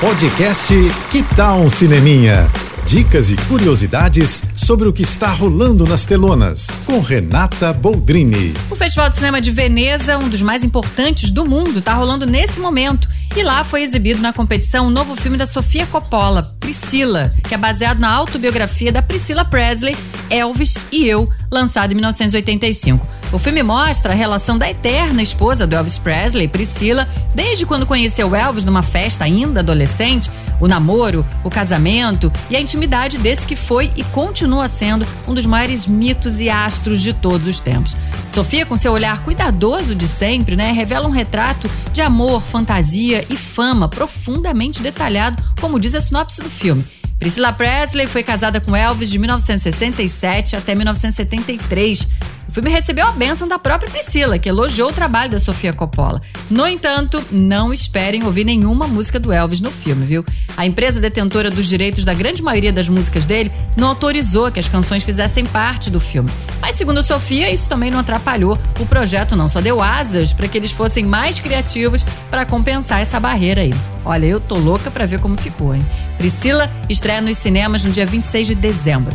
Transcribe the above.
Podcast Que Tal um Cineminha? Dicas e curiosidades sobre o que está rolando nas telonas, com Renata Boldrini. O Festival de Cinema de Veneza, um dos mais importantes do mundo, está rolando nesse momento. E lá foi exibido na competição um novo filme da Sofia Coppola, Priscila, que é baseado na autobiografia da Priscilla Presley, Elvis e Eu, lançado em 1985. O filme mostra a relação da eterna esposa do Elvis Presley, Priscilla, desde quando conheceu Elvis numa festa ainda adolescente o namoro, o casamento e a intimidade desse que foi e continua sendo um dos maiores mitos e astros de todos os tempos. Sofia, com seu olhar cuidadoso de sempre, né, revela um retrato de amor, fantasia e fama profundamente detalhado, como diz a sinopse do filme. Priscilla Presley foi casada com Elvis de 1967 até 1973. O filme recebeu a bênção da própria Priscila, que elogiou o trabalho da Sofia Coppola. No entanto, não esperem ouvir nenhuma música do Elvis no filme, viu? A empresa detentora dos direitos da grande maioria das músicas dele não autorizou que as canções fizessem parte do filme. Mas, segundo Sofia, isso também não atrapalhou. O projeto não só deu asas para que eles fossem mais criativos para compensar essa barreira aí. Olha, eu tô louca para ver como ficou, hein? Priscila estreia nos cinemas no dia 26 de dezembro.